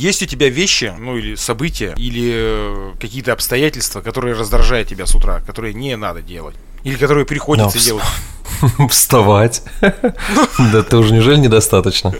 Есть у тебя вещи, ну или события, или э, какие-то обстоятельства, которые раздражают тебя с утра, которые не надо делать? Или которые приходится Ну, делать? Вставать. Да ты уже неужели недостаточно?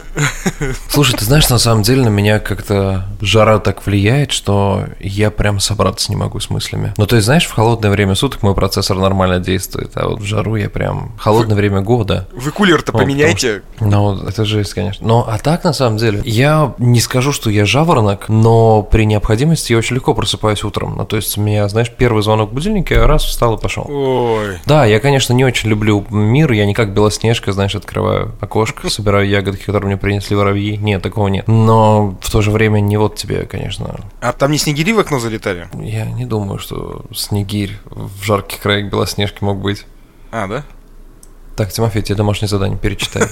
Слушай, ты знаешь, на самом деле на меня как-то жара так влияет, что я прям собраться не могу с мыслями. Ну, то есть, знаешь, в холодное время суток мой процессор нормально действует, а вот в жару я прям... Холодное время года. Вы кулер-то Ну, поменяйте. Ну, это жесть, конечно. Но, а так, на самом деле, я не скажу, что я жаворонок, но при необходимости я очень легко просыпаюсь утром. Ну, то есть, у меня, знаешь, первый звонок будильника, я раз встал и пошел. Ой. Да, я, конечно, не очень люблю мир, я не как Белоснежка, знаешь, открываю окошко, собираю ягодки, которые мне принесли воробьи. Нет, такого нет. Но в то же время не вот тебе, конечно. А там не снегири в окно залетали? Я не думаю, что снегирь в жарких краях Белоснежки мог быть. А, да? Так, Тимофей, тебе домашнее задание, перечитай.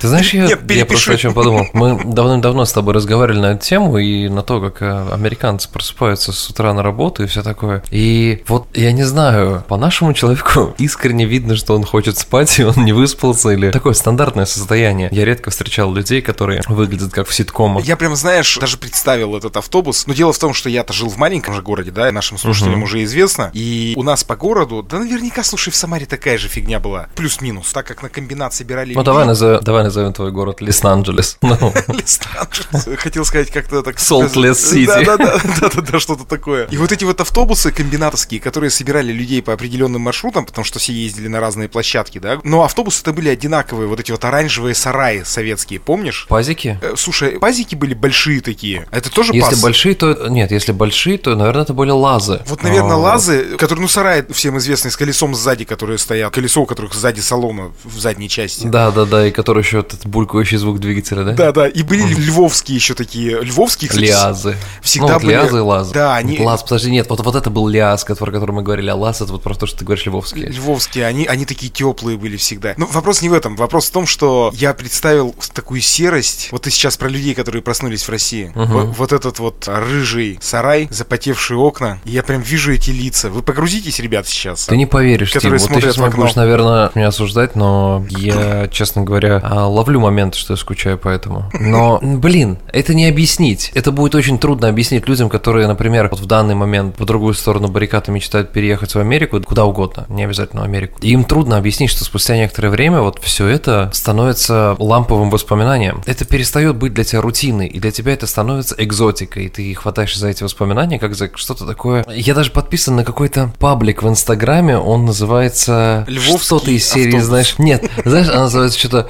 Ты знаешь, я, Нет, я просто о чем подумал. Мы давным-давно с тобой разговаривали на эту тему и на то, как э, американцы просыпаются с утра на работу и все такое. И вот я не знаю, по нашему человеку искренне видно, что он хочет спать, и он не выспался, или такое стандартное состояние. Я редко встречал людей, которые выглядят как в ситкомах. Я прям, знаешь, даже представил этот автобус. Но дело в том, что я-то жил в маленьком же городе, да, и нашим слушателям Мгм. уже известно. И у нас по городу, да наверняка, слушай, в Самаре такая же фигня была. Плюс-минус, так как на комбинат собирали Ну, давай, назовем, давай назовем твой город Лос-Анджелес. Ну, Лос-Анджелес. Хотел сказать как-то так... City. Да-да-да, да-да-да, что-то такое. И вот эти вот автобусы комбинатовские, которые собирали людей по определенным маршрутам, потому что все ездили на разные площадки, да, но автобусы-то были одинаковые, вот эти вот оранжевые сараи советские, помнишь? пазики? Э, Слушай, пазики были большие такие. Это тоже Если большие, то... Нет, если большие, то, наверное, это были лазы. Вот, наверное, А, лазы, которые, ну, сараи всем известные, с колесом сзади, которые стоят, колесо у которых сзади салона в задней части. Да, да, да, и который еще этот булькающий звук двигателя, да? Да, да, и были львовские еще такие, львовские, кстати, Лиазы. всегда ну, вот были- лиазы и лазы. Да, они- Лаз, подожди, нет, вот, вот это был лиаз, который, который мы говорили, а лаз это вот про то, что ты говоришь львовский. Львовские, они, они такие теплые были всегда. Но вопрос не в этом. Вопрос в том, что я представил такую серость. Вот ты сейчас про людей, которые проснулись в России. Мгм. Вот, вот этот вот рыжий сарай, запотевшие окна. И я прям вижу эти лица. Вы погрузитесь, ребят, сейчас. Ты не поверишь, Тим, Которые вот ты сейчас будешь, наверное, меня осуждать, но я, честно говоря, а, ловлю момент, что я скучаю по этому. Но, блин, это не объяснить. Это будет очень трудно объяснить людям, которые, например, вот в данный момент по другую сторону баррикады мечтают переехать в Америку, куда угодно, не обязательно в Америку. И им трудно объяснить, что спустя некоторое время вот все это становится ламповым воспоминанием. Это перестает быть для тебя рутиной, и для тебя это становится экзотикой. И ты хватаешься за эти воспоминания, как за что-то такое. Я даже подписан на какой-то паблик в Инстаграме, он называется Львовский что-то из серии, автобус. знаешь. Нет, знаешь, она называется что-то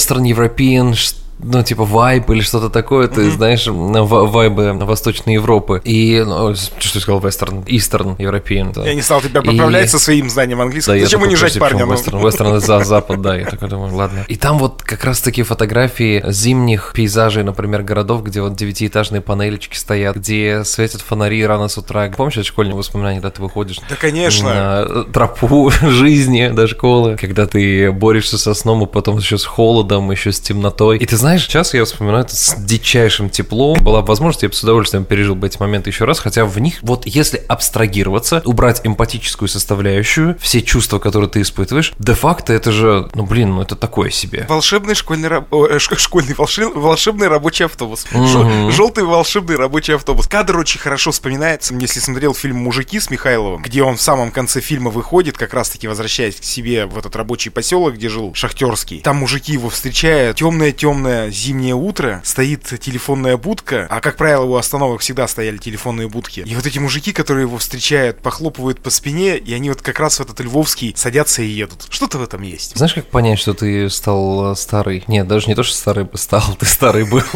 Western European, ш- ну, типа, вайб или что-то такое, ты знаешь, вайбы Восточной Европы. И, ну, что я сказал, Eastern European. да. Я не стал тебя И- поправлять со своим знанием Да, английского. я Зачем унижать парня? почему ну? Это за запад, да, я такой думаю, ладно. И там вот как раз таки фотографии зимних пейзажей, например, городов, где вот девятиэтажные панелечки стоят, где светят фонари рано с утра. Помнишь это школьные воспоминания, когда ты выходишь Да, конечно. на тропу жизни до школы, когда ты борешься со сном, и потом еще с холодом, еще с темнотой. И ты знаешь, сейчас я вспоминаю это с дичайшим теплом. Была бы возможность, я бы с удовольствием пережил бы эти моменты еще раз, хотя в них, вот если абстрагироваться, убрать эмпатическую составляющую, все чувства, которые ты испытываешь, де-факто это же, ну блин, ну это такое себе. Волшебный школьный, раб- э, школьный волшеб- волшебный рабочий автобус. Мгм. Желтый волшебный рабочий автобус. Кадр очень хорошо вспоминается, если смотрел фильм «Мужики» с Михайловым, где он в самом конце фильма выходит, как раз-таки возвращаясь к себе в этот рабочий поселок, где жил Шахтерский. Там мужики его встречают. Темное-темное зимнее утро. Стоит телефонная будка. А, как правило, у остановок всегда стояли телефонные будки. И вот эти мужики, которые его встречают, похлопывают по спине, и они вот как раз в этот Львовский садятся и едут. Что-то в этом есть. Знаешь, как понять, что ты стал э, старый? Нет, даже не то, что старый стал, ты старый был.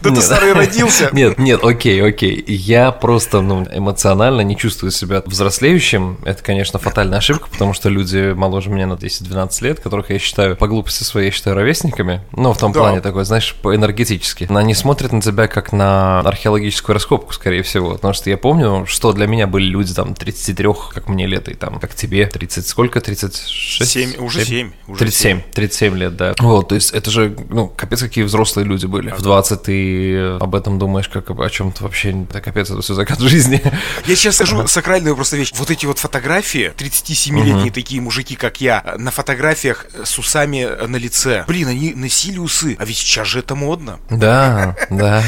Да ты старый родился. Нет, нет, окей, окей. Я просто, ну, эмоционально не чувствую себя взрослеющим. Это, конечно, фатальная ошибка, потому что люди моложе меня на 10-12 лет, которых я считаю, по глупости своей, я считаю ровесниками. Ну, Ну, в том Да. плане такой, знаешь, по-энергетически. Они смотрят на тебя как на археологическую раскопку, скорее всего. Потому что я помню, что для меня были люди там 33, как мне лет, и там, как тебе, 30 сколько? 36? Семь, уже семь. Уже 37, 37 лет, да. Вот, то есть это же, ну, капец, какие взрослые люди были. В 20 ты об этом думаешь, как о чем-то вообще, да капец, это все закат жизни. Я сейчас скажу сакральную просто вещь. Вот эти вот фотографии, 37-летние такие мужики, как я, на фотографиях с усами на лице. Блин, они носили усы, а ведь сейчас же это модно. Да, да.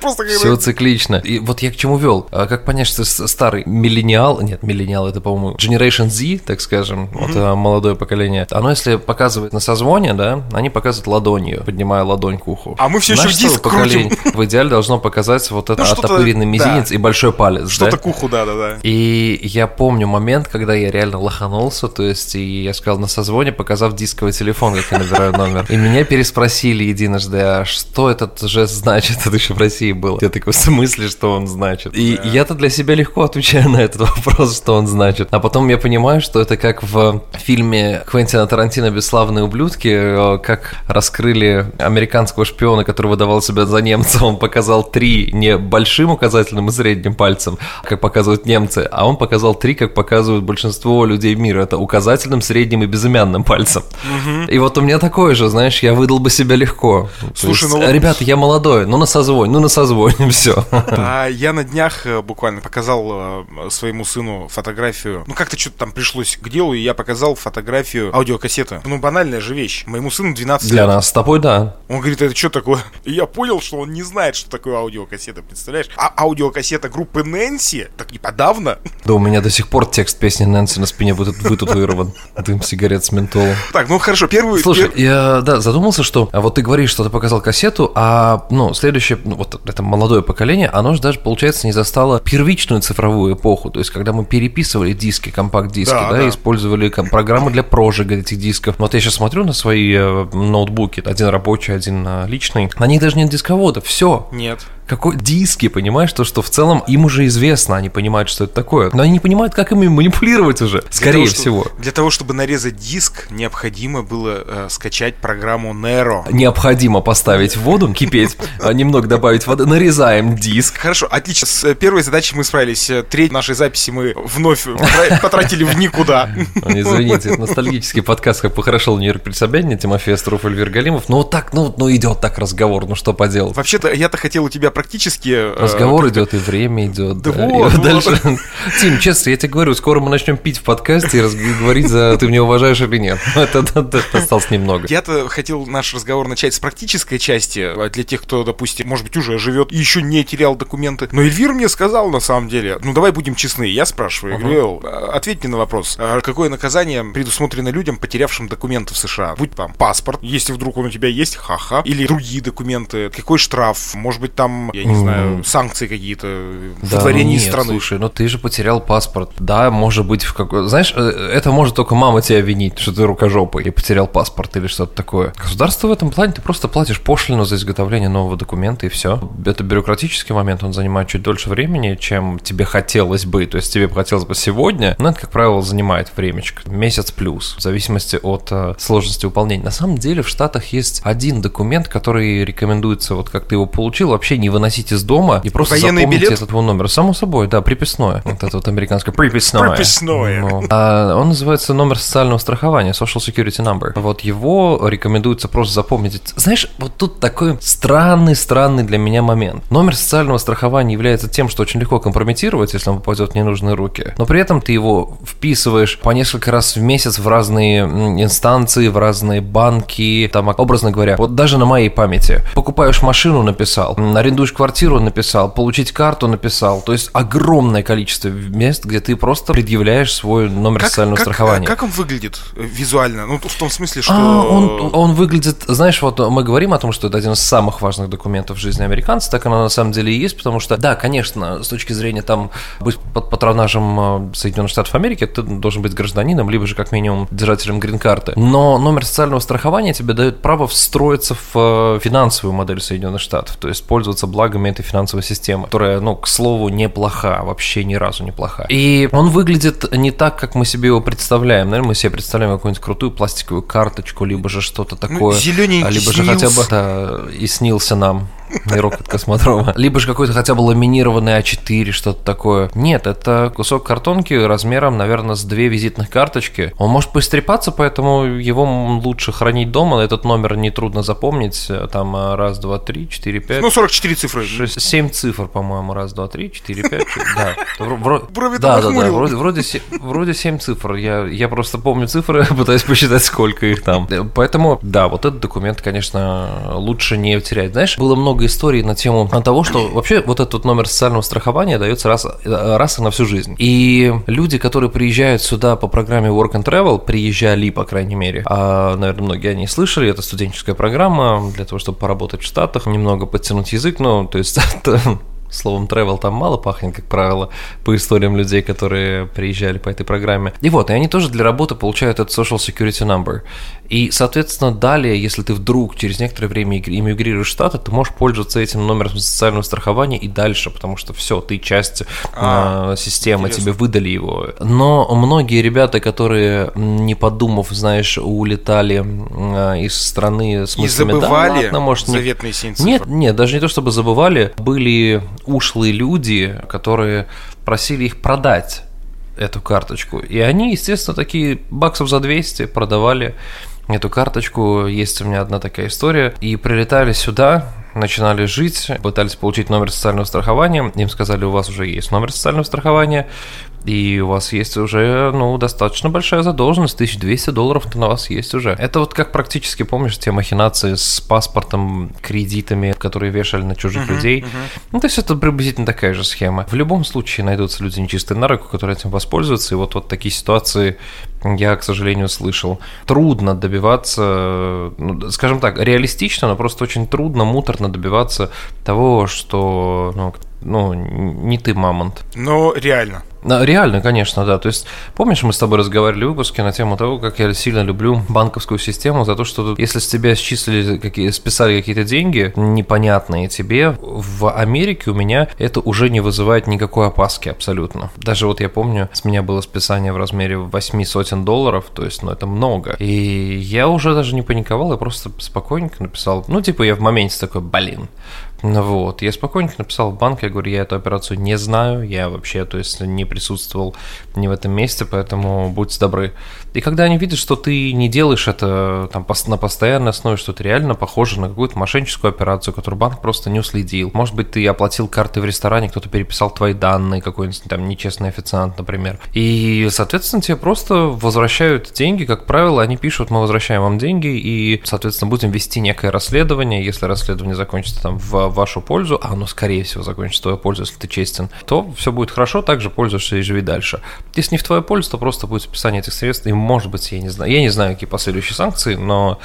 Просто Все циклично. И вот я к чему вел. А Как понять, что старый миллениал, нет, миллениал это, по-моему, Generation Z, так скажем, вот а, молодое поколение. Оно, если показывает на созвоне, да, они показывают ладонью, поднимая ладонь к уху. А мы всё еще диск поколение в идеале должно показать вот это Ну, что-то, оттопыренный мизинец и большой палец, Что-то да? к уху, да-да-да. И я помню момент, когда я реально лоханулся, то есть, и я сказал на созвоне, показав дисковый телефон, как я набираю номер. И меня переспросили единожды, а что этот жест значит? Это еще в России было. Я такой, в смысле, что он значит? И я-то для себя легко отвечаю на этот вопрос, что он значит. А потом я понимаю, что это как в фильме Квентина Тарантино «Бесславные ублюдки», э, как раскрыли американского шпиона, который выдавал себя за немца, он показал три не большим указательным и средним пальцем, как показывают немцы, а он показал три, как показывают большинство людей мира. Это указательным, средним и безымянным пальцем. И вот у меня такое же, знаешь, я выдал бы себя легко. Слушай, есть, ну Ребята, я молодой, ну на созвоне, ну на созвоне, все. А я на днях э, буквально показал э, своему сыну фотографию. Ну, как-то что-то там пришлось к делу, и я показал фотографию аудиокассеты. Ну, банальная же вещь. Моему сыну 12 Для лет. нас с тобой, да. Он говорит, это что такое? И я понял, что он не знает, что такое аудиокассета, представляешь? А аудиокассета группы Нэнси, так и подавно. Да у меня до сих пор текст песни Нэнси на спине будет вытатуирован. Дым сигарет с ментолом. Так, ну хорошо, первую... Слушай, я, да, задумался, что а вот ты говоришь, что ты показал кассету, а, ну, следующее, ну, вот это молодое поколение, оно же даже, получается, не застало первичную цифровую эпоху, то есть, когда мы переписывали диски, компакт-диски, Да, да, да. использовали программы для прожига этих дисков. Вот я сейчас смотрю на свои э, ноутбуки, один рабочий, один э, личный, на них даже нет дисковода, все. Нет. Какой диски, понимаешь, то, что в целом им уже известно, они понимают, что это такое, но они не понимают, как ими манипулировать уже, Для скорее того, что- всего. Для того, чтобы нарезать диск, необходимо было э, скачать программу Nero. Необходимо поставить воду, кипеть, а немного добавить воды, нарезаем диск. Хорошо, отлично. С э, первой задачей мы справились. Э, Треть нашей записи мы вновь потра- потратили в никуда. Извините, это ностальгический подкаст, как похорошел Нью-Йорк при Собянине, Тимофей Остров, Эльвир Галимов. Ну вот так, ну, ну идет так разговор, ну что поделать. Вообще-то, я-то хотел у тебя практически... э, Разговор идет, и время идет. Да да, и вот, вот. дальше. Тим, честно, я тебе говорю, скоро мы начнем пить в подкасте и говорить, за ты меня уважаешь или нет. Это, это- это осталось немного. Я-то хотел наш разговор начать с практической части, а для тех, кто, допустим, может быть, уже живет и еще не терял документы. Но Эльвир мне сказал, на самом деле, ну давай будем честны, я спрашиваю, говорю, «Эл, а, ответь мне на вопрос, а какое наказание предусмотрено людям, потерявшим документы в США? Будь там паспорт, если вдруг он у тебя есть, ха-ха, или другие документы, какой штраф, может быть, там, я не знаю, санкции какие-то Да, дворении ну нет, страны. Слушай, ну ты же потерял паспорт. Да, может быть, в какой... Знаешь, э, это может только мама тебя винить, что ты рукожопый и потерял паспорт или что-то такое. Государство в этом плане, ты просто платишь пошлину за изготовление нового документа и все. Это бюрократический момент, он занимает чуть дольше времени, чем тебе хотелось бы. То есть тебе бы хотелось бы сегодня, но это, как правило, занимает времечко. Месяц плюс, в зависимости от э, сложности выполнения. На самом деле в Штатах есть один документ, который рекомендуется, вот как ты его получил, вообще не выносить из дома и просто Военный запомните билет? этот его номер. Само собой, да, приписное. Вот это вот американское приписное. Приписное. Ну, а он называется номер социального страхования, Social Security Number. Вот его рекомендуется просто запомнить. Знаешь, вот тут такой странный-странный для меня момент. Номер социального страхования является тем, что очень легко компрометировать, если он попадет в ненужные руки. Но при этом ты его вписываешь по несколько раз в месяц в разные инстанции, в разные банки, там, образно говоря, вот даже на моей памяти. Покупаешь машину, написал, арендуешь квартиру, написал, получить карту, написал. То есть огромное количество мест, где ты просто предъявляешь свой номер социального страхования. как он выглядит э, визуально? Ну, в том смысле, что... А, он, он выглядит, знаешь, вот мы говорим о том, что это один из самых важных документов в жизни американцев, так оно на самом деле и есть, потому что, да, конечно, с точки зрения там быть под патронажем э, Соединенных Штатов Америки, ты должен быть гражданином, либо же как минимум держателем грин-карты. Но номер социального страхования тебе дает право встроиться в э, финансовую модель Соединенных Штатов, то есть пользоваться благами этой финансовой системы, которая, ну, к слову, неплоха, вообще ни разу неплоха. И он выглядит не так, как мы себе его представляем. Наверное, мы себе представляем какую-нибудь крутую пластиковую карточку, либо же что-то ну, такое. Ну, зелененький Либо же хотя бы да, и снился нам не рокот космодрома. Либо же какой-то хотя бы ламинированный А4, что-то такое. Нет, это кусок картонки размером, наверное, с две визитных карточки. Он может поистрепаться, поэтому его лучше хранить дома. Этот номер нетрудно запомнить. Там а, раз, два, три, четыре, пять. Ну, 44 цифры. Шесть, семь цифр, по-моему. Раз, два, три, четыре, пять. Да. Брови да, да, да. Вроде, вроде, вроде 7 цифр. Я, я просто помню цифры, пытаюсь посчитать, сколько их там. Поэтому, да, вот этот документ, конечно, лучше не терять. Знаешь, было много много историй на тему того, что вообще вот этот номер социального страхования дается раз, раз и на всю жизнь. И люди, которые приезжают сюда по программе Work and Travel, приезжали, по крайней мере, а, наверное, многие они слышали, это студенческая программа для того, чтобы поработать в Штатах, немного подтянуть язык, ну, то есть Словом, travel там мало пахнет, как правило, по историям людей, которые приезжали по этой программе. И вот, и они тоже для работы получают этот Social Security Number. И, соответственно, далее, если ты вдруг через некоторое время иммигрируешь в Штаты, ты можешь пользоваться этим номером социального страхования и дальше, потому что все, ты часть а, э, системы, интересно. тебе выдали его. Но многие ребята, которые, не подумав, знаешь, улетали э, из страны с мыслями, и забывали да, ладно, может, заветные не... Нет, нет, даже не то, чтобы забывали, были ушлые люди, которые просили их продать эту карточку. И они, естественно, такие баксов за 200 продавали эту карточку. Есть у меня одна такая история. И прилетали сюда, начинали жить, пытались получить номер социального страхования. Им сказали, у вас уже есть номер социального страхования и у вас есть уже, ну, достаточно большая задолженность, 1200 долларов на вас есть уже. Это вот как практически, помнишь, те махинации с паспортом, кредитами, которые вешали на чужих uh-huh, людей. Uh-huh. Ну, то есть это приблизительно такая же схема. В любом случае найдутся люди нечистые на руку, которые этим воспользуются, и вот, вот такие ситуации я, к сожалению, слышал. Трудно добиваться, ну, скажем так, реалистично, но просто очень трудно, муторно добиваться того, что ну, ну, не ты мамонт. Но реально. Реально, конечно, да. То есть, помнишь, мы с тобой разговаривали в выпуске на тему того, как я сильно люблю банковскую систему за то, что если с тебя счислили, какие, списали какие-то деньги непонятные тебе, в Америке у меня это уже не вызывает никакой опаски абсолютно. Даже вот я помню, с меня было списание в размере 8 сотен долларов, то есть, ну, это много. И я уже даже не паниковал, я просто спокойненько написал, ну, типа, я в моменте такой, блин, ну вот, я спокойненько написал в банк, я говорю, я эту операцию не знаю, я вообще, то есть, не присутствовал не в этом месте, поэтому будьте добры. И когда они видят, что ты не делаешь это там, на постоянной основе, что ты реально похоже на какую-то мошенническую операцию, которую банк просто не уследил. Может быть, ты оплатил карты в ресторане, кто-то переписал твои данные, какой-нибудь там нечестный официант, например. И, соответственно, тебе просто возвращают деньги, как правило, они пишут, мы возвращаем вам деньги, и, соответственно, будем вести некое расследование. Если расследование закончится там в вашу пользу, а оно, скорее всего, закончится в твою пользу, если ты честен, то все будет хорошо, также пользуешься и живи дальше. Если не в твою пользу, то просто будет списание этих средств, и может быть, я не знаю. Я не знаю, какие последующие санкции, но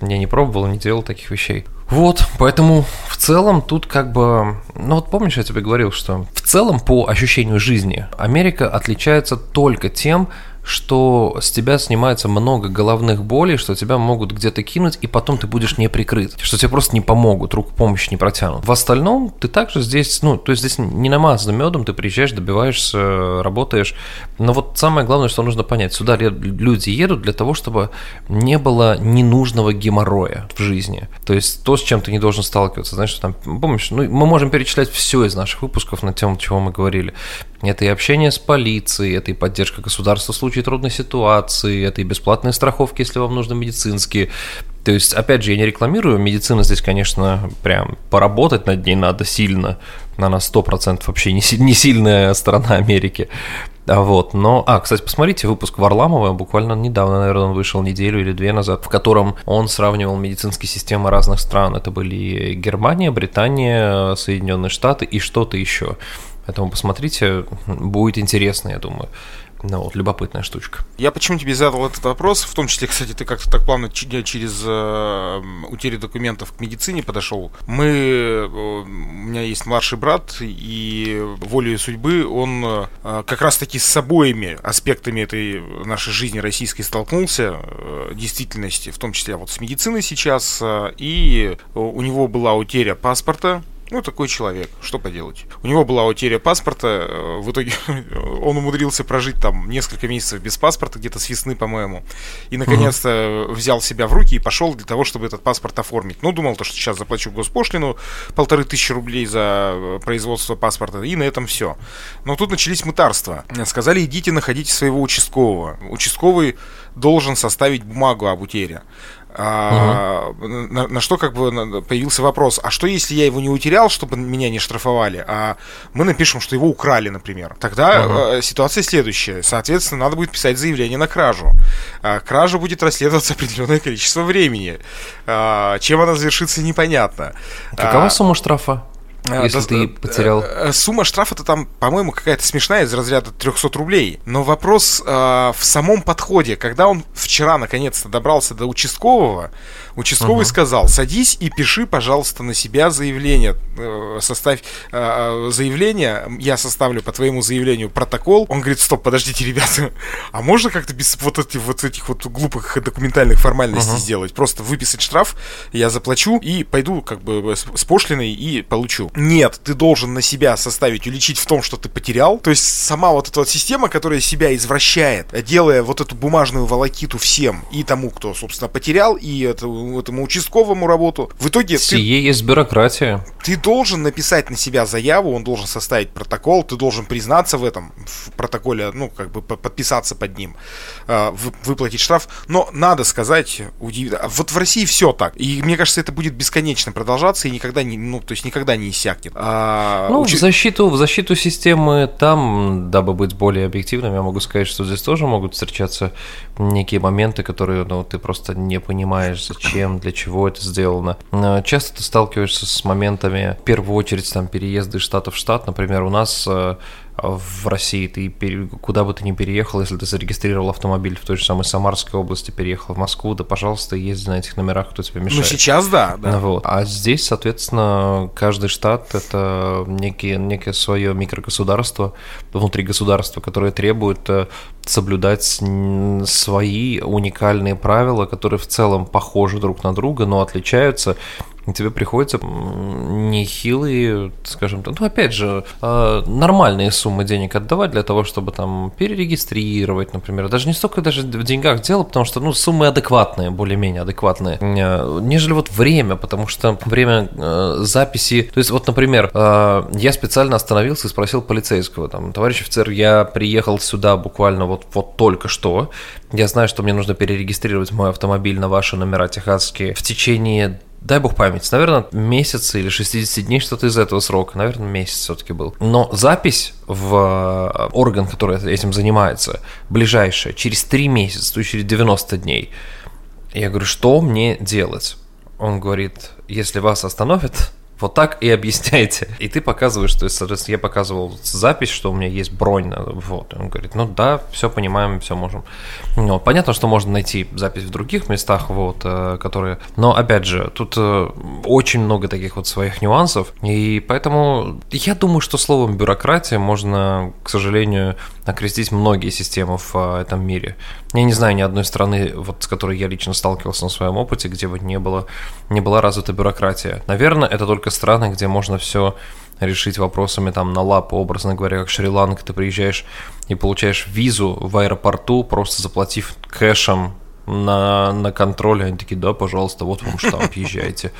я не пробовал, не делал таких вещей. Вот, поэтому в целом тут как бы... Ну вот помнишь, я тебе говорил, что в целом по ощущению жизни Америка отличается только тем, что с тебя снимается много головных болей, что тебя могут где-то кинуть, и потом ты будешь не прикрыт, что тебе просто не помогут, руку помощи не протянут. В остальном ты также здесь, ну, то есть здесь не намазано медом, ты приезжаешь, добиваешься, работаешь. Но вот самое главное, что нужно понять, сюда люди едут для того, чтобы не было ненужного геморроя в жизни. То есть то, с чем ты не должен сталкиваться. Знаешь, там, помнишь, ну, мы можем перечислять все из наших выпусков на тему, чего мы говорили. Это и общение с полицией, это и поддержка государства в случае трудной ситуации, это и бесплатные страховки, если вам нужны медицинские. То есть, опять же, я не рекламирую, медицина здесь, конечно, прям поработать над ней надо сильно. Она 100% вообще не, сильная страна Америки. А вот, но... А, кстати, посмотрите выпуск Варламова, буквально недавно, наверное, он вышел неделю или две назад, в котором он сравнивал медицинские системы разных стран. Это были Германия, Британия, Соединенные Штаты и что-то еще. Поэтому посмотрите, будет интересно, я думаю. Ну вот, любопытная штучка. Я почему тебе задал этот вопрос, в том числе, кстати, ты как-то так плавно через э, утерю документов к медицине подошел. Мы, э, у меня есть младший брат, и волей судьбы он э, как раз-таки с обоими аспектами этой нашей жизни российской столкнулся, э, действительности, в том числе вот с медициной сейчас, э, и у него была утеря паспорта, Ну, такой человек, что поделать. У него была утеря паспорта, э, в итоге он умудрился прожить там несколько месяцев без паспорта, где-то с весны, по-моему, и наконец-то взял себя в руки и пошел для того, чтобы этот паспорт оформить. Ну, думал, то, что сейчас заплачу госпошлину, полторы тысячи рублей за э, производство паспорта, и на этом все. Но тут начались мытарства. Сказали, идите находите своего участкового. Участковый должен составить бумагу об утере. А, угу. на, на что как бы появился вопрос, а что если я его не утерял, чтобы меня не штрафовали, а мы напишем, что его украли, например. Тогда угу. ситуация следующая. Соответственно, надо будет писать заявление на кражу. А, кража будет расследоваться определенное количество времени. А, чем она завершится, непонятно. Какова а, сумма штрафа? А, Если да, ты потерял... Э, сумма штрафа-то там, по-моему, какая-то смешная из разряда 300 рублей. Но вопрос э, в самом подходе. Когда он вчера наконец-то добрался до участкового, Участковый угу. сказал, садись и пиши, пожалуйста, на себя заявление. Э, составь э, э, заявление, я составлю по твоему заявлению протокол. Он говорит, стоп, подождите, ребята, а можно как-то без вот этих вот этих вот глупых документальных формальностей угу. сделать? Просто выписать штраф, я заплачу и пойду как бы с пошлиной и получу. Нет, ты должен на себя составить, уличить в том, что ты потерял. То есть сама вот эта вот система, которая себя извращает, делая вот эту бумажную волокиту всем, и тому, кто, собственно, потерял, и это этому участковому работу. В итоге... Сие ты, есть бюрократия. Ты должен написать на себя заяву, он должен составить протокол, ты должен признаться в этом, в протоколе, ну, как бы подписаться под ним, э, выплатить штраф. Но надо сказать, удивительно, вот в России все так. И мне кажется, это будет бесконечно продолжаться и никогда не, ну, то есть никогда не иссякнет. А, ну, учи... в защиту, в защиту системы там, дабы быть более объективным, я могу сказать, что здесь тоже могут встречаться некие моменты, которые, ну, ты просто не понимаешь, зачем для чего это сделано. Э, часто ты сталкиваешься с моментами, в первую очередь, там, переезды штата в штат. Например, у нас э, в России, ты пере... куда бы ты ни переехал, если ты зарегистрировал автомобиль в той же самой Самарской области, переехал в Москву, да, пожалуйста, езди на этих номерах, кто тебе мешает. Ну, сейчас да, да. Вот. А здесь, соответственно, каждый штат — это некие, некое свое микрогосударство, внутри государства, которое требует э, соблюдать свои уникальные правила, которые в целом похожи друг на друга, но отличаются тебе приходится нехилые, скажем так, ну, опять же, а, нормальные суммы денег отдавать для того, чтобы там перерегистрировать, например. Даже не столько даже в деньгах дело, потому что, ну, суммы адекватные, более-менее адекватные, э, нежели вот время, потому что время э, записи, то есть вот, например, э, я специально остановился и спросил полицейского, там, товарищ офицер, я приехал сюда буквально вот, вот только что, я знаю, что мне нужно перерегистрировать мой автомобиль на ваши номера техасские. В течение дай бог память, наверное, месяц или 60 дней, что-то из этого срока, наверное, месяц все-таки был. Но запись в э, орган, который этим занимается, ближайшая, через 3 месяца, то есть через 90 дней. Я говорю, что мне делать? Он говорит, если вас остановят, вот так и объясняйте. И ты показываешь, то есть, соответственно, я показывал запись, что у меня есть бронь. Вот. Он говорит, ну да, все понимаем, все можем. Ну, понятно, что можно найти запись в других местах, вот, э, которые... Но, опять же, тут э, очень много таких вот своих нюансов. И поэтому я думаю, что словом бюрократия можно, к сожалению, окрестить многие системы в э, этом мире. Я не знаю ни одной страны, вот, с которой я лично сталкивался на своем опыте, где бы не, было, не была развита бюрократия. Наверное, это только страны, где можно все решить вопросами там на лапу, образно говоря, как Шри-Ланка, ты приезжаешь и получаешь визу в аэропорту, просто заплатив кэшем на, на контроле, они такие, да, пожалуйста, вот вам штамп, езжайте.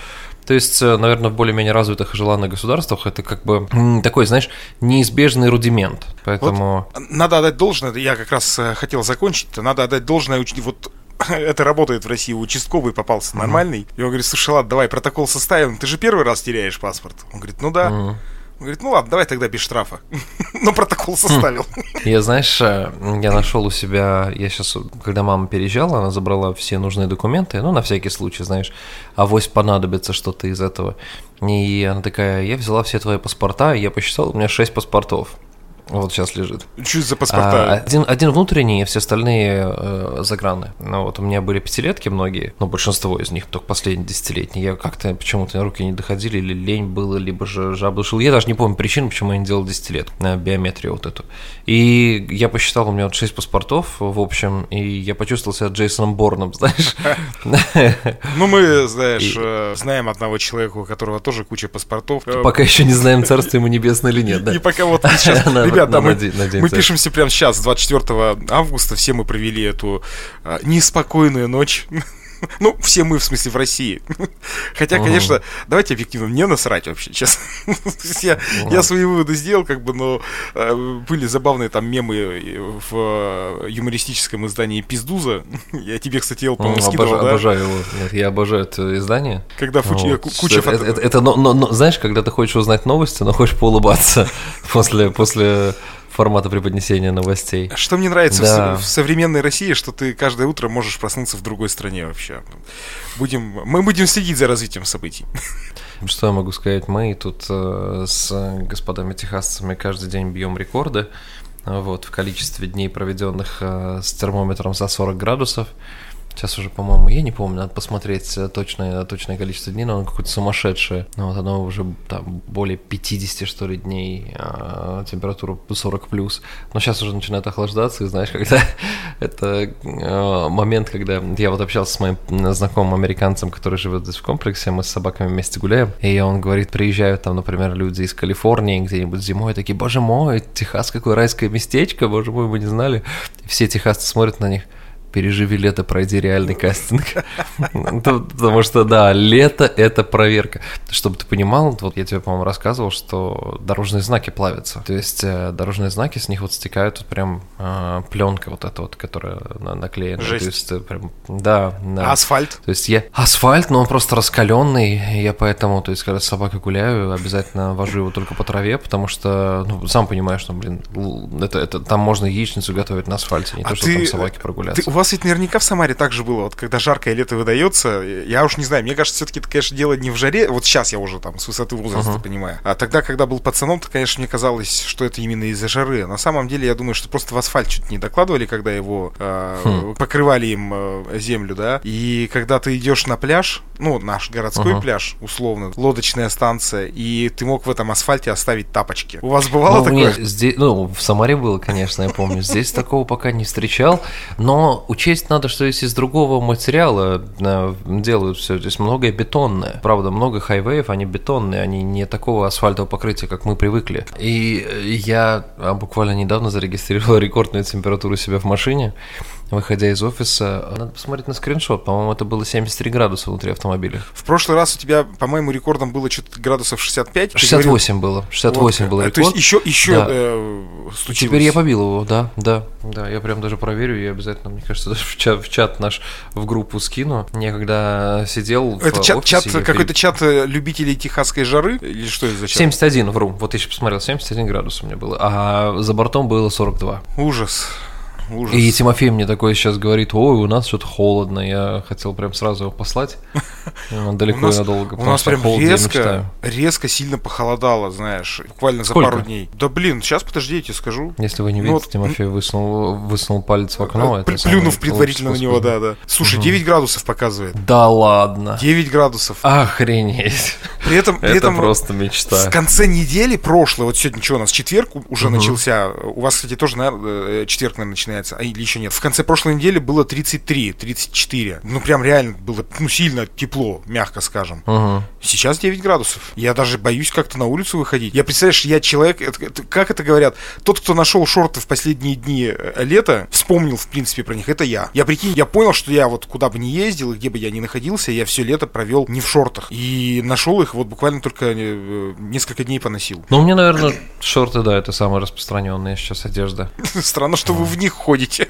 То есть, э, наверное, в более-менее развитых и желанных государствах это как бы такой, знаешь, неизбежный рудимент. Поэтому... Вот надо отдать должное, я как раз э, хотел закончить, надо отдать должное, вот это работает в России, участковый попался нормальный, и он говорит, слушай, ладно, давай протокол составим, ты же первый раз теряешь паспорт. Он говорит, ну да. Он говорит, ну ладно, давай тогда без штрафа. Но протокол составил. Я, знаешь, э, я нашел у себя, я сейчас, когда мама переезжала, она забрала все нужные документы, ну, на всякий случай, знаешь, авось понадобится что-то из этого. И она такая, я взяла все твои паспорта, я посчитал, у меня 6 паспортов. Вот сейчас лежит. Это за паспорта? А, один, один внутренний, все остальные э, заграны. Ну вот у меня были пятилетки многие, но большинство из них только последние десятилетние. Я как-то почему-то руки не доходили, или лень было, либо же жаба душил. Я даже не помню причину, почему я не делал десятилетку на биометрию вот эту. И я посчитал, у меня вот 6 паспортов в общем, и я почувствовал себя Джейсоном Борном, знаешь. Ну, мы, знаешь, э, знаем одного человека, у которого тоже куча паспортов. Пока еще не знаем, царство ему небесное или нет, да? И пока вот сейчас, ребята, мы, мы пишемся прямо сейчас, 24 августа, все мы провели эту э, неспокойную ночь Ну, все мы, в смысле, в России. Хотя, конечно, давайте объективно, мне насрать вообще, честно. я, я свои выводы сделал, как бы, но э, были забавные там мемы э, в э, юмористическом издании Пиздуза. я тебе, кстати, его, по-моему, скидывал, обожаю, да? Обожаю его. Нет, я обожаю это издание. Когда фучи, вот. куча это, это, это, но, но, но, знаешь, когда ты хочешь узнать новости, но хочешь поулыбаться после, после формата преподнесения новостей. Что мне нравится да. в, в современной России, что ты каждое утро можешь проснуться в другой стране вообще. Будем, мы будем следить за развитием событий. Что я могу сказать? Мы тут э, с господами техасцами каждый день бьем рекорды вот, в количестве дней, проведенных э, с термометром за 40 градусов. Сейчас уже, по-моему, я не помню, надо посмотреть э, точное, точное количество дней, но оно какое-то сумасшедшее. Ну, вот оно уже там более 50, что ли, дней, а температура 40 плюс. Но сейчас уже начинает охлаждаться, и знаешь, когда это э, момент, когда я вот общался с моим знакомым американцем, который живет здесь в комплексе, мы с собаками вместе гуляем, и он говорит, приезжают там, например, люди из Калифорнии где-нибудь зимой, такие, боже мой, Техас, какое райское местечко, боже мой, мы не знали. Все техасцы смотрят на них, переживи лето, пройди реальный кастинг. Потому что, да, лето — это проверка. Чтобы ты понимал, вот я тебе, по-моему, рассказывал, что дорожные знаки плавятся. То есть э, дорожные знаки, с них вот стекают вот прям э, пленка вот эта вот, которая наклеена. Жесть. То есть, э, прям, да, да. А асфальт? То есть я... Асфальт, но он просто раскаленный, я поэтому, то есть когда с собакой гуляю, обязательно вожу его только по траве, потому что, ну, сам понимаешь, что, блин, это, это, там можно яичницу готовить на асфальте, не а то, что там собаки прогуляться. Ты, у вас ведь наверняка в Самаре так же было, вот когда жаркое лето выдается, я уж не знаю, мне кажется, все-таки это, конечно, дело не в жаре, вот сейчас я уже там с высоты возраста uh-huh. понимаю, а тогда, когда был пацаном, то, конечно, мне казалось, что это именно из-за жары. На самом деле, я думаю, что просто в асфальт чуть не докладывали, когда его э, хм. покрывали им э, землю, да, и когда ты идешь на пляж, ну, наш городской uh-huh. пляж, условно, лодочная станция, и ты мог в этом асфальте оставить тапочки. У вас бывало ну, такое? Нет, здесь, ну, в Самаре было, конечно, я помню. Здесь такого пока не встречал, но учесть надо, что здесь из другого материала э, делают все. Здесь многое бетонное. Правда, много хайвеев, они бетонные, они не такого асфальтового покрытия, как мы привыкли. И я а, буквально недавно зарегистрировал рекордную температуру себя в машине выходя из офиса. Надо посмотреть на скриншот. По-моему, это было 73 градуса внутри автомобиля. В прошлый раз у тебя, по-моему, рекордом было что-то градусов 65. 68 говорил... было. 68 вот, был рекорд. То есть еще, еще да. э, случилось. Теперь я побил его, да, да. Да, я прям даже проверю, я обязательно, мне кажется, даже в чат, в чат наш, в группу скину. Я когда сидел Это в чат, офисе, чат какой-то чат э, любителей техасской жары? Или что это за чат? 71, вру. Вот я сейчас посмотрел, 71 градус у меня было. А за бортом было 42. Ужас ужас. И Тимофей мне такой сейчас говорит, ой, у нас что-то холодно, я хотел прям сразу его послать далеко и надолго. У нас прям резко, резко сильно похолодало, знаешь, буквально за пару дней. Да блин, сейчас подождите, скажу. Если вы не ну видите, Тимофей высунул, палец в окно. Плюнув предварительно на него, да, да. Слушай, 9 градусов показывает. Да ладно. 9 градусов. Охренеть. При этом, при этом просто мечта. В конце недели прошлой, вот сегодня что у нас, четверг уже начался. У вас, кстати, тоже, наверное, э, четверг, наверное, начинается начинается, а или еще нет. В конце прошлой недели было 33, 34. Ну, прям реально было, ну, сильно тепло, мягко скажем. Угу. Сейчас 9 градусов. Я даже боюсь как-то на улицу выходить. Я, представляешь, я человек, это, это, как это говорят, тот, кто нашел шорты в последние дни э, лета, вспомнил, в принципе, про них, это я. Я, прикинь, я понял, что я вот куда бы ни ездил, и где бы я ни находился, я все лето провел не в шортах. И нашел их вот буквально только э, несколько дней поносил. Ну, мне, наверное, шорты, да, это самая распространенная сейчас одежда. Странно, что вы в них ходите.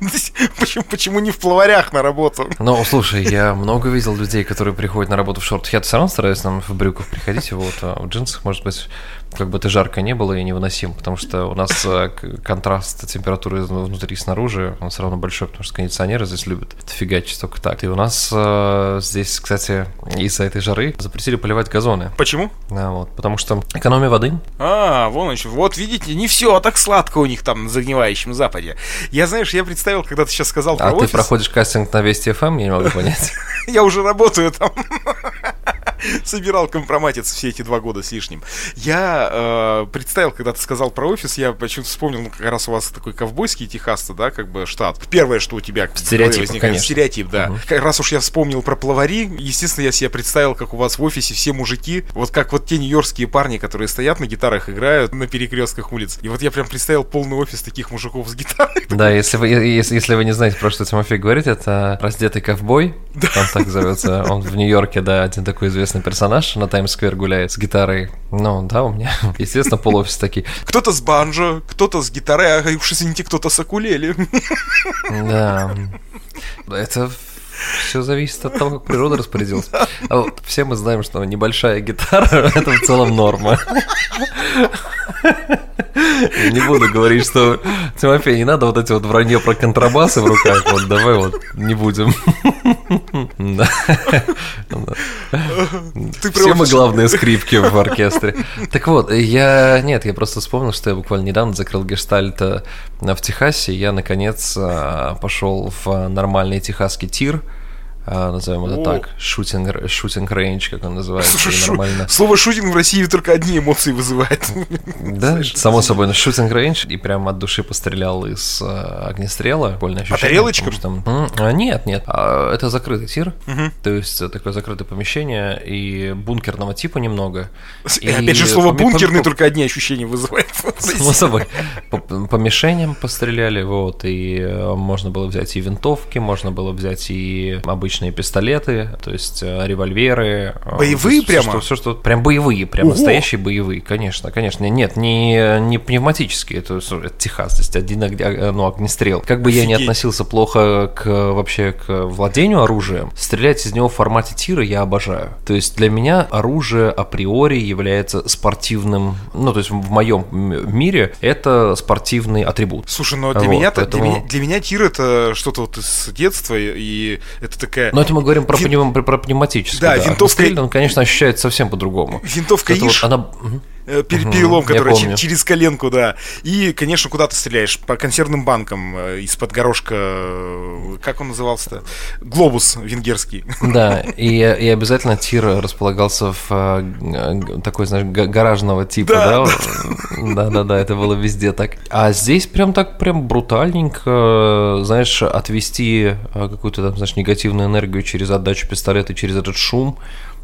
почему, почему не в плаварях на работу? Ну, слушай, я много видел людей, которые приходят на работу в шортах. Я все равно стараюсь нам в брюках приходить, вот, а в джинсах, может быть, как бы это жарко не было и невыносимо, потому что у нас э, контраст температуры внутри и снаружи, он все равно большой, потому что кондиционеры здесь любят фигачить только так. И у нас э, здесь, кстати, из-за этой жары запретили поливать газоны. Почему? Да, вот, потому что экономия воды. А, вон еще. Вот видите, не все так сладко у них там на загнивающем западе. Я, знаешь, я представил, когда ты сейчас сказал а про ты проходишь кастинг на Вести ФМ, я не могу понять. Я уже работаю там. собирал компроматец все эти два года с лишним. Я э, представил, когда ты сказал про офис, я почему-то вспомнил, ну, как раз у вас такой ковбойский техас да, как бы штат. Первое, что у тебя стереотип, возникает, конечно. стереотип, да. Угу. Как раз уж я вспомнил про плавари, естественно, я себе представил, как у вас в офисе все мужики, вот как вот те нью-йоркские парни, которые стоят на гитарах, играют на перекрестках улиц. И вот я прям представил полный офис таких мужиков с гитарой. Да, если вы, если, если вы не знаете, про что Тимофей говорит, это раздетый ковбой, да. он так зовется, он в Нью-Йорке, да, один такой известный персонаж на Таймс-сквер гуляет с гитарой. Ну, да, у меня, естественно, полофис такие. Кто-то с банджо, кто-то с гитарой, а уж извините, кто-то с акулели. Да, это все зависит от того, как природа распорядилась. А вот все мы знаем, что небольшая гитара – это в целом норма. Не буду говорить, что Тимофей, не надо вот эти вот вранье про контрабасы в руках, вот давай вот не будем. Все мы главные скрипки в оркестре. Так вот, я... Нет, я просто вспомнил, что я буквально недавно закрыл гештальт э, в Техасе. Я, наконец, э, пошел в нормальный техасский тир – а, назовем это О. так, shooting, shooting range, как он называется, Слушай, нормально. Слово shooting в России только одни эмоции вызывает. Да, само собой, на shooting range, и прям от души пострелял из э, огнестрела, больно ощущение. По тарелочкам? Что, а, нет, нет, а, это закрытый тир, угу. то есть такое закрытое помещение, и бункерного типа немного. И, и опять же, слово бункерный по, только одни ощущения вызывает. Само собой, по, по мишеням постреляли, вот, и э, можно было взять и винтовки, можно было взять и обычные обычные пистолеты, то есть э, револьверы. Э, боевые все, прямо? Что, все, что, прям боевые, прям Ого! настоящие боевые, конечно, конечно. Нет, не, не пневматические, это, это Техас, то есть один ну, огнестрел. Как бы Офигеть. я не относился плохо к вообще к владению оружием, стрелять из него в формате тира я обожаю. То есть для меня оружие априори является спортивным, ну то есть в моем мире это спортивный атрибут. Слушай, но для вот, меня поэтому... для меня для меня тир это что-то вот из детства и это такая такая... Но это мы говорим про, Вин... пневм... про пневматическую. Да, да. винтовка... он, конечно, ощущается совсем по-другому. Винтовка Иш... Вот, она... Э, перелом, угу, который через, через коленку, да. И, конечно, куда ты стреляешь? По консервным банкам э, из-под горошка, э, как он назывался-то? Глобус венгерский. Да, и, и обязательно тир располагался в такой, знаешь, гаражного типа, да? Да-да-да, это было везде так. А здесь прям так, прям брутальненько, знаешь, отвести какую-то там, знаешь, негативную энергию через отдачу пистолета, через этот шум,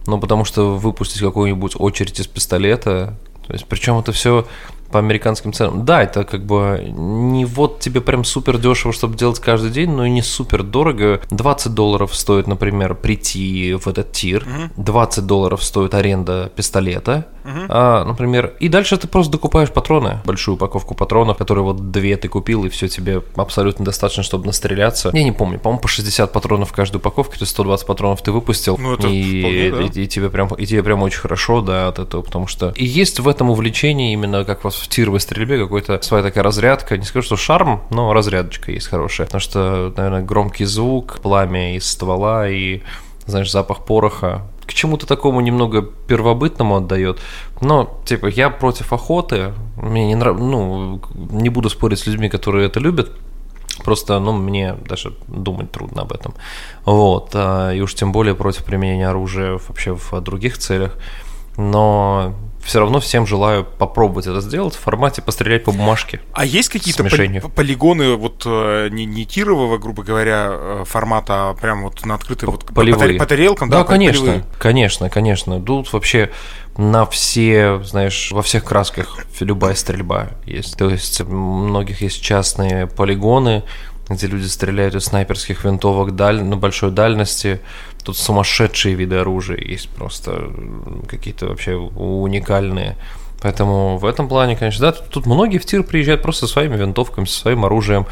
ну, потому что выпустить какую-нибудь очередь из пистолета, то есть, причем это все по американским ценам. Да, это как бы не вот тебе прям супер дешево, чтобы делать каждый день, но и не супер дорого. 20 долларов стоит, например, прийти в этот тир, угу. 20 долларов стоит аренда пистолета, угу. а, например, и дальше ты просто докупаешь патроны, большую упаковку патронов, которые вот две ты купил, и все тебе абсолютно достаточно, чтобы настреляться. Я не помню, по-моему, по 60 патронов в каждой упаковке, то есть 120 патронов ты выпустил, ну, это и, вполне, да. и, и, тебе прям, и тебе прям очень хорошо, да, от этого, потому что и есть в этом увлечении именно как вас в тировой стрельбе какой-то своя такая разрядка. Не скажу, что шарм, но разрядочка есть хорошая. Потому что, наверное, громкий звук, пламя из ствола и, знаешь, запах пороха к чему-то такому немного первобытному отдает. Но, типа, я против охоты. Мне не нравится, ну, не буду спорить с людьми, которые это любят. Просто, ну, мне даже думать трудно об этом. Вот. А, и уж тем более против применения оружия вообще в других целях. Но все равно всем желаю попробовать это сделать в формате пострелять по бумажке. А есть какие-то поли- полигоны вот э, не, не тирового, грубо говоря, э, формата, а прям вот на открытой вот полевые. По, по тарелкам? Да, да конечно, полевые. конечно, конечно. Тут вообще на все, знаешь, во всех красках любая стрельба есть. То есть у многих есть частные полигоны, где люди стреляют из снайперских винтовок даль... на большой дальности. Тут сумасшедшие виды оружия есть, просто какие-то вообще уникальные. Поэтому в этом плане, конечно, да, тут многие в тир приезжают просто со своими винтовками, со своим оружием.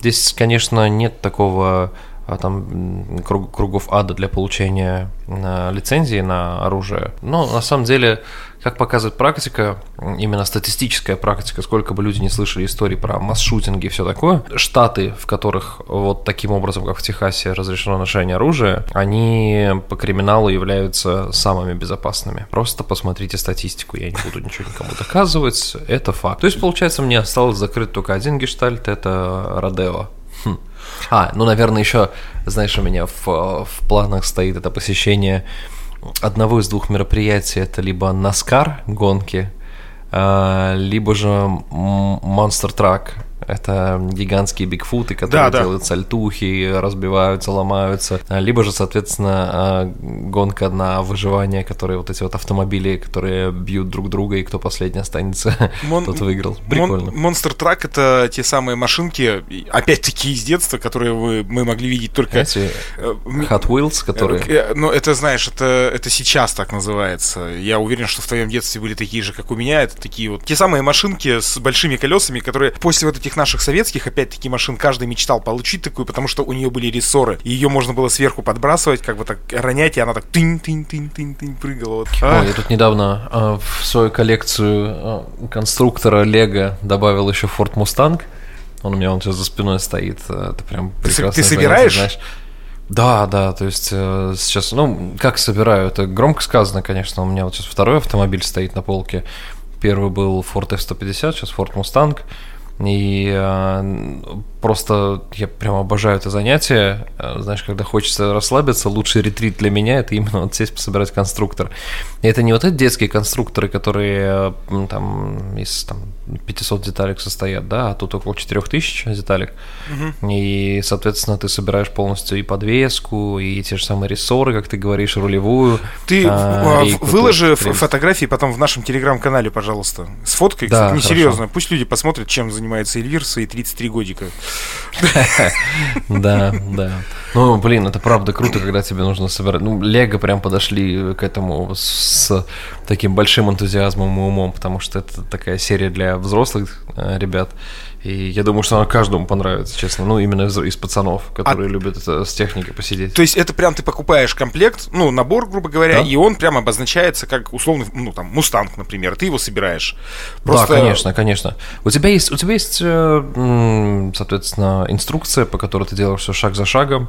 Здесь, конечно, нет такого там круг, кругов ада для получения а, лицензии на оружие. Но на самом деле, как показывает практика, именно статистическая практика, сколько бы люди не слышали истории про масс-шутинги и все такое, штаты, в которых вот таким образом, как в Техасе, разрешено ношение оружия, они по криминалу являются самыми безопасными. Просто посмотрите статистику, я не буду ничего никому доказывать, это факт. То есть, получается, мне осталось закрыть только один гештальт, это Родео. А, ну, наверное, еще, знаешь, у меня в, в планах стоит это посещение одного из двух мероприятий. Это либо Наскар гонки, а, либо же Monster Truck это гигантские бигфуты, которые да, делают да. сальтухи, разбиваются, ломаются. А, либо же, соответственно, а, гонка на выживание, которые вот эти вот автомобили, которые бьют друг друга, и кто последний останется, Мон... тот выиграл. Прикольно. Монстр Трак это те самые машинки, опять-таки из детства, которые мы, мы могли видеть только... Эти э, Hot Wheels, которые... Э, ну, это, знаешь, это, это сейчас так называется. Я уверен, что в твоем детстве были такие же, как у меня. Это такие вот... Те самые машинки с большими колесами, которые после вот этих этих наших советских, опять-таки, машин каждый мечтал получить такую, потому что у нее были рессоры. И ее можно было сверху подбрасывать, как бы так ронять, и она так тынь-тынь-тынь-тынь-тынь прыгала. Вот. А. я тут недавно э, в свою коллекцию э, конструктора Лего добавил еще Ford Mustang. Он у меня он сейчас за спиной стоит. Это прям прекрасно. Ты, ты собираешь? Знаешь. Да, да, то есть э, сейчас, ну, как собираю, это громко сказано, конечно, у меня вот сейчас второй автомобиль стоит на полке. Первый был Ford F-150, сейчас Ford Mustang. И э, просто я прям обожаю это занятие. Э, знаешь, когда хочется расслабиться, лучший ретрит для меня это именно вот сесть пособирать конструктор. И это не вот эти детские конструкторы, которые э, там из там, 500 деталек состоят, да, а тут около 4000 деталек. Угу. И, соответственно, ты собираешь полностью и подвеску, и те же самые рессоры, как ты говоришь, рулевую. Ты а, а рейку, выложи фотографии потом в нашем телеграм-канале, пожалуйста. С фоткой, да, кстати, несерьезно. Пусть люди посмотрят, чем занимается Эльвир свои 33 годика. Да, да. Ну, блин, это правда круто, когда тебе нужно собирать. Ну, Лего прям подошли к этому с таким большим энтузиазмом и умом, потому что это такая серия для взрослых э, ребят. И я думаю, что она каждому понравится, честно. Ну, именно из, из пацанов, которые а... любят это с техникой посидеть. То есть это прям ты покупаешь комплект, ну, набор, грубо говоря, да? и он прям обозначается как условный, ну, там, мустанг, например, ты его собираешь. Просто... Да, конечно, конечно. У тебя есть, у тебя есть, э, соответственно, инструкция, по которой ты делаешь все шаг за шагом.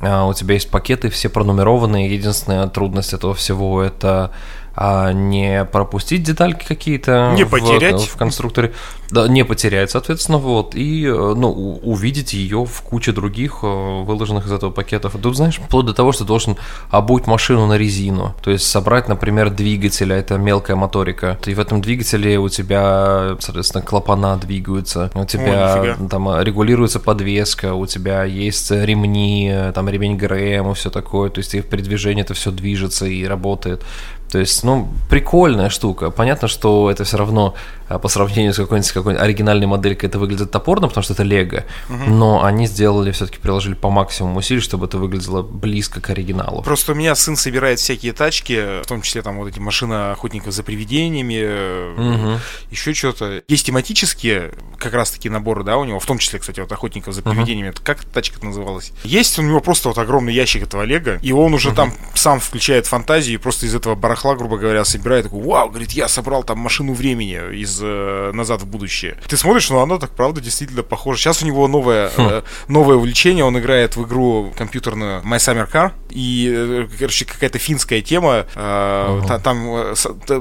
А у тебя есть пакеты, все пронумерованные. Единственная трудность этого всего это а не пропустить детальки какие-то не в, потерять. в конструкторе, да, не потерять, соответственно, вот. И э, ну увидеть ее в куче других э, выложенных из этого пакетов. Тут знаешь, вплоть до того, что ты должен обуть машину на резину, то есть собрать, например, двигатель, а это мелкая моторика, и в этом двигателе у тебя, соответственно, клапана двигаются, у тебя О, там регулируется подвеска, у тебя есть ремни, там ремень ГРМ и все такое, то есть и в передвижении это все движется и работает. То есть, ну, прикольная штука. Понятно, что это все равно а, по сравнению с какой-нибудь какой оригинальной моделькой это выглядит топорно, потому что это Лего. Угу. Но они сделали, все-таки приложили по максимуму усилий, чтобы это выглядело близко к оригиналу. Просто у меня сын собирает всякие тачки, в том числе там вот эти машины охотников за привидениями, угу. еще что-то. Есть тематические, как раз-таки наборы, да, у него, в том числе, кстати, вот охотников за привидениями. Угу. Это как тачка называлась? Есть у него просто вот огромный ящик этого Лего, и он уже угу. там сам включает фантазию и просто из этого барахла, грубо говоря, собирает такой, вау, говорит, я собрал там машину времени из э, «Назад в будущее». Ты смотришь, ну оно так, правда, действительно похоже. Сейчас у него новое, хм. э, новое увлечение, он играет в игру компьютерную My Summer Car, и, э, короче, какая-то финская тема, э, uh-huh. та, там э,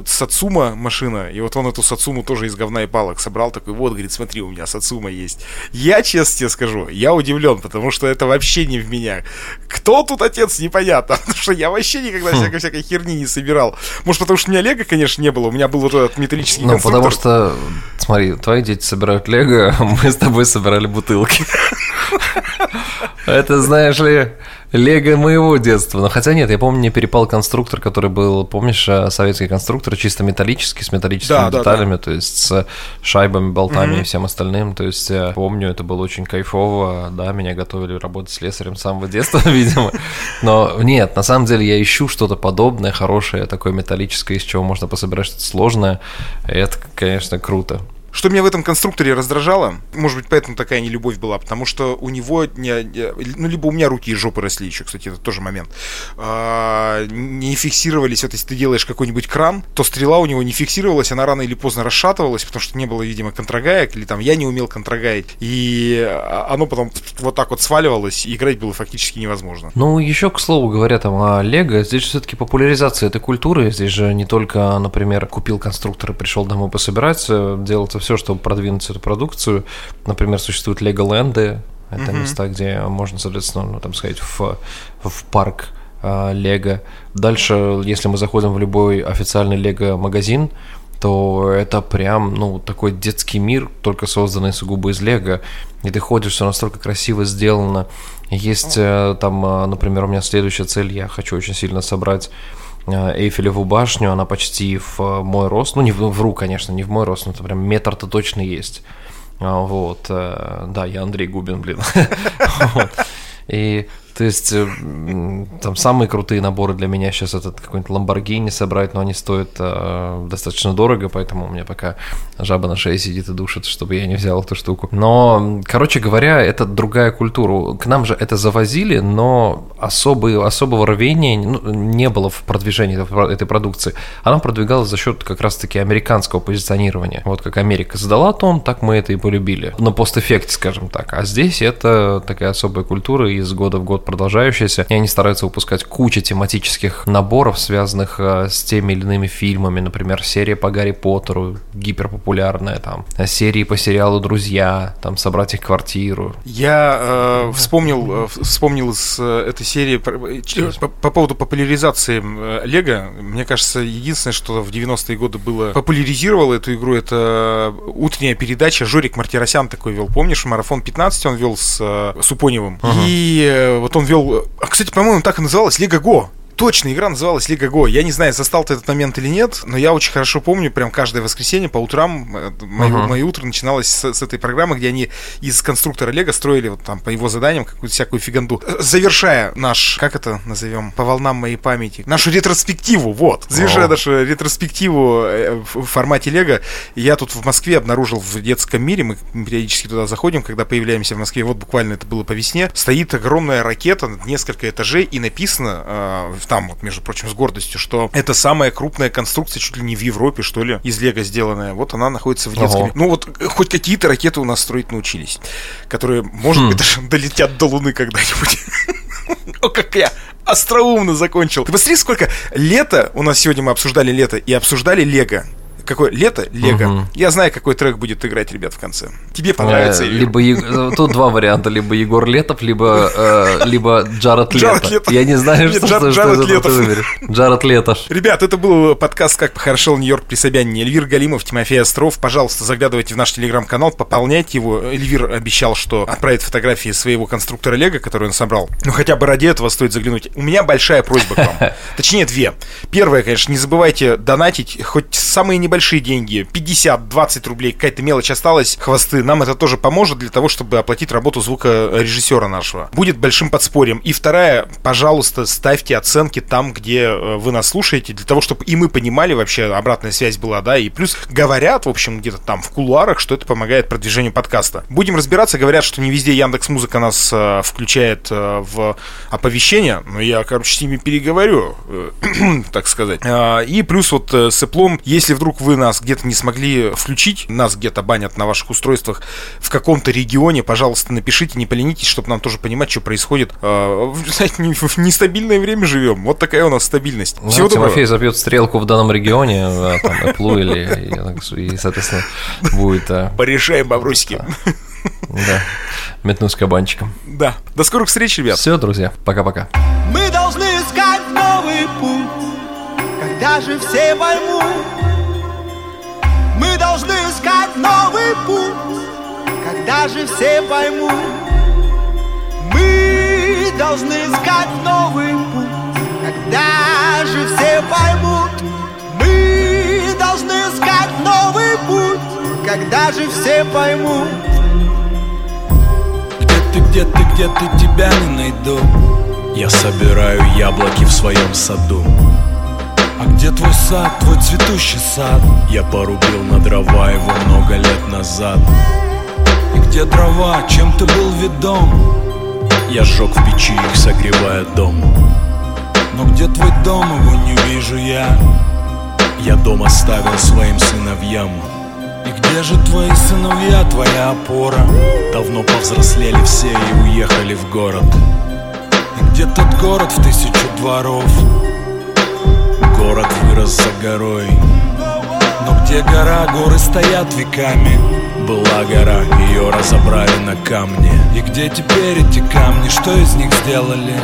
Сацума машина, и вот он эту Сацуму тоже из говна и палок собрал, такой, вот, говорит, смотри, у меня Сацума есть. Я, честно тебе скажу, я удивлен, потому что это вообще не в меня. Кто тут отец, непонятно, потому что я вообще никогда хм. всякой, всякой херни не собирал. Может, потому что у меня Лего, конечно, не было, у меня был этот металлический Ну, потому что, смотри, твои дети собирают Лего, мы с тобой собирали бутылки. Это, знаешь ли, Лего моего детства. Но хотя нет, я помню, мне перепал конструктор, который был, помнишь, э, советский конструктор, чисто металлический, с металлическими да, деталями, да, да. то есть с шайбами, болтами mm-hmm. и всем остальным. То есть я помню, это было очень кайфово. Да, меня готовили работать с слесарем с самого детства, видимо. Но нет, на самом деле я ищу что-то подобное, хорошее, такое металлическое, из чего можно пособирать что-то сложное. И это, конечно, круто. Что меня в этом конструкторе раздражало, может быть, поэтому такая нелюбовь была, потому что у него, не, ну, либо у меня руки и жопы росли еще, кстати, это тоже момент, а, не фиксировались, вот если ты делаешь какой-нибудь кран, то стрела у него не фиксировалась, она рано или поздно расшатывалась, потому что не было, видимо, контрагаек, или там я не умел контрагаить, и оно потом вот так вот сваливалось, и играть было фактически невозможно. Ну, еще, к слову говоря, там о Лего, здесь все-таки популяризация этой культуры, здесь же не только, например, купил конструктор и пришел домой пособирать, делается все, чтобы продвинуть эту продукцию. Например, существуют Лего-ленды, это mm-hmm. места, где можно, соответственно, ну, там сказать, в, в парк а, Лего. Дальше, если мы заходим в любой официальный Лего-магазин, то это прям, ну, такой детский мир, только созданный сугубо из Лего. И ты ходишь, все настолько красиво сделано. Есть э, там, э, например, у меня следующая цель, я хочу очень сильно собрать Эйфелеву башню, она почти в мой рост, ну не в, вру, конечно, не в мой рост, но это прям метр-то точно есть. А, вот, да, я Андрей Губин, блин. И то есть э, там самые крутые наборы для меня сейчас этот какой-нибудь Lamborghini собрать, но они стоят э, достаточно дорого, поэтому у меня пока жаба на шее сидит и душит, чтобы я не взял эту штуку. Но, короче говоря, это другая культура. К нам же это завозили, но особый, особого рвения ну, не было в продвижении этой продукции. Она продвигалась за счет как раз-таки американского позиционирования. Вот как Америка задала тон, так мы это и полюбили. На постэффекте, скажем так. А здесь это такая особая культура из года в год продолжающаяся, и они стараются выпускать кучу тематических наборов, связанных э, с теми или иными фильмами, например, серия по Гарри Поттеру, гиперпопулярная, там, серии по сериалу «Друзья», там, «Собрать их квартиру». Я э, вспомнил, э, вспомнил из э, этой серии по, по поводу популяризации Лего, мне кажется, единственное, что в 90-е годы было популяризировало эту игру, это утренняя передача, Жорик Мартиросян такой вел, помнишь, марафон 15 он вел с э, Супоневым, uh-huh. и вот он вел... А, кстати, по-моему, так и называлась Лига Го. Точно, игра называлась Лига Го. Я не знаю, застал ты этот момент или нет, но я очень хорошо помню, прям каждое воскресенье по утрам, э, мое, uh-huh. мое утро начиналось с, с этой программы, где они из конструктора Лего строили вот там по его заданиям какую-то всякую фиганду. Э, завершая наш, как это назовем, по волнам моей памяти, нашу ретроспективу, вот. Завершая oh. нашу ретроспективу э, в формате Лего, я тут в Москве обнаружил в детском мире, мы периодически туда заходим, когда появляемся в Москве, вот буквально это было по весне, стоит огромная ракета, несколько этажей, и написано там, вот, между прочим, с гордостью, что это самая крупная конструкция чуть ли не в Европе, что ли, из Лего сделанная. Вот она находится в детском. Ого. Ну вот э, хоть какие-то ракеты у нас строить научились, которые, может хм. быть, даже долетят до Луны когда-нибудь. О, как я остроумно закончил. Ты посмотри, сколько лета, у нас сегодня мы обсуждали лето, и обсуждали Лего какое лето, Лего. Угу. Я знаю, какой трек будет играть, ребят, в конце. Тебе понравится. Э, либо э, тут два варианта: либо Егор Летов, либо э, либо Джаред Лето. Я не знаю, что, Джар, что, Джаред что Летов. ты выберешь. Джаред Летов. Ребят, это был подкаст «Как похорошел Нью-Йорк при Собянине». Эльвир Галимов, Тимофей Остров. Пожалуйста, заглядывайте в наш телеграм-канал, пополняйте его. Эльвир обещал, что отправит фотографии своего конструктора Лего, который он собрал. Ну, хотя бы ради этого стоит заглянуть. У меня большая просьба к вам. Точнее, две. Первое, конечно, не забывайте донатить хоть самые небольшие деньги. 50-20 рублей, какая-то мелочь осталась, хвосты. Нам это тоже поможет для того, чтобы оплатить работу звукорежиссера нашего. Будет большим подспорьем. И вторая, пожалуйста, ставьте оценки там, где э, вы нас слушаете, для того, чтобы и мы понимали вообще, обратная связь была, да, и плюс говорят, в общем, где-то там в кулуарах, что это помогает продвижению подкаста. Будем разбираться, говорят, что не везде Яндекс Музыка нас э, включает э, в оповещение, но я, короче, с ними переговорю, э, так сказать. Э, и плюс вот э, с Apple, если вдруг вы нас где-то не смогли включить, нас где-то банят на ваших устройствах в каком-то регионе, пожалуйста, напишите, не поленитесь, чтобы нам тоже понимать, что происходит. А, знаете, в нестабильное время живем. Вот такая у нас стабильность. Ну, Всего Тимофей доброго. забьет стрелку в данном регионе, да, там, Apple или, и, соответственно, будет... А, Порешаем, бобрусики. Да, метнусь кабанчиком. Да. До скорых встреч, ребят. Все, друзья, пока-пока. Мы должны искать новый путь, когда же все поймут, новый путь, когда же все поймут. Мы должны искать новый путь, когда же все поймут. Мы должны искать новый путь, когда же все поймут. Где ты, где ты, где ты, тебя не найду. Я собираю яблоки в своем саду. А где твой сад, твой цветущий сад? Я порубил на дрова его много лет назад И где дрова, чем ты был ведом? Я сжег в печи их, согревая дом Но где твой дом, его не вижу я Я дом оставил своим сыновьям и где же твои сыновья, твоя опора? Давно повзрослели все и уехали в город И где тот город в тысячу дворов? Город вырос за горой Но где гора, горы стоят веками Была гора, ее разобрали на камне И где теперь эти камни, что из них сделали?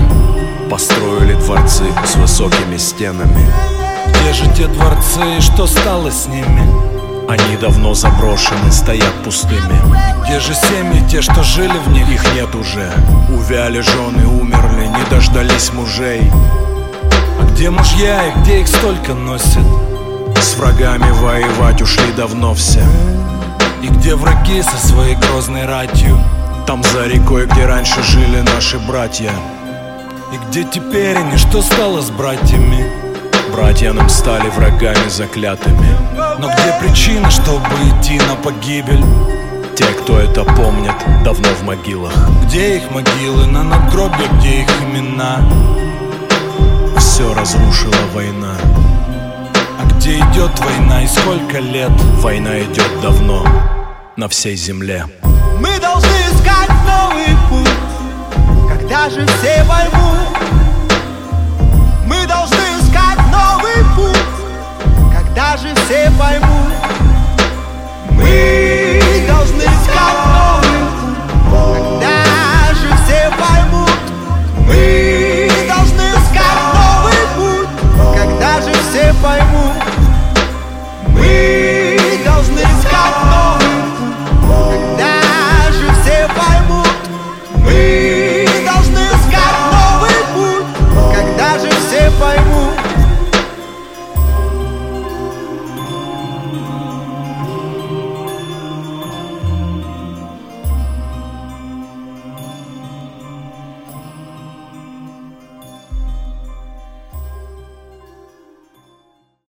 Построили дворцы с высокими стенами Где же те дворцы и что стало с ними? Они давно заброшены, стоят пустыми где же семьи, те, что жили в них? Их нет уже Увяли жены, умерли, не дождались мужей А где мужья и где их столько носят? С врагами воевать ушли давно все И где враги со своей грозной ратью? Там за рекой, где раньше жили наши братья И где теперь они, что стало с братьями? Братья нам стали врагами заклятыми Но где причина, чтобы идти на погибель? Те, кто это помнят, давно в могилах Где их могилы, на надгробье, где их имена? все разрушила война. А где идет война и сколько лет? Война идет давно на всей земле. Мы должны искать новый путь. Когда же все поймут? Мы должны искать новый путь. Когда же все поймут? Мы должны искать новый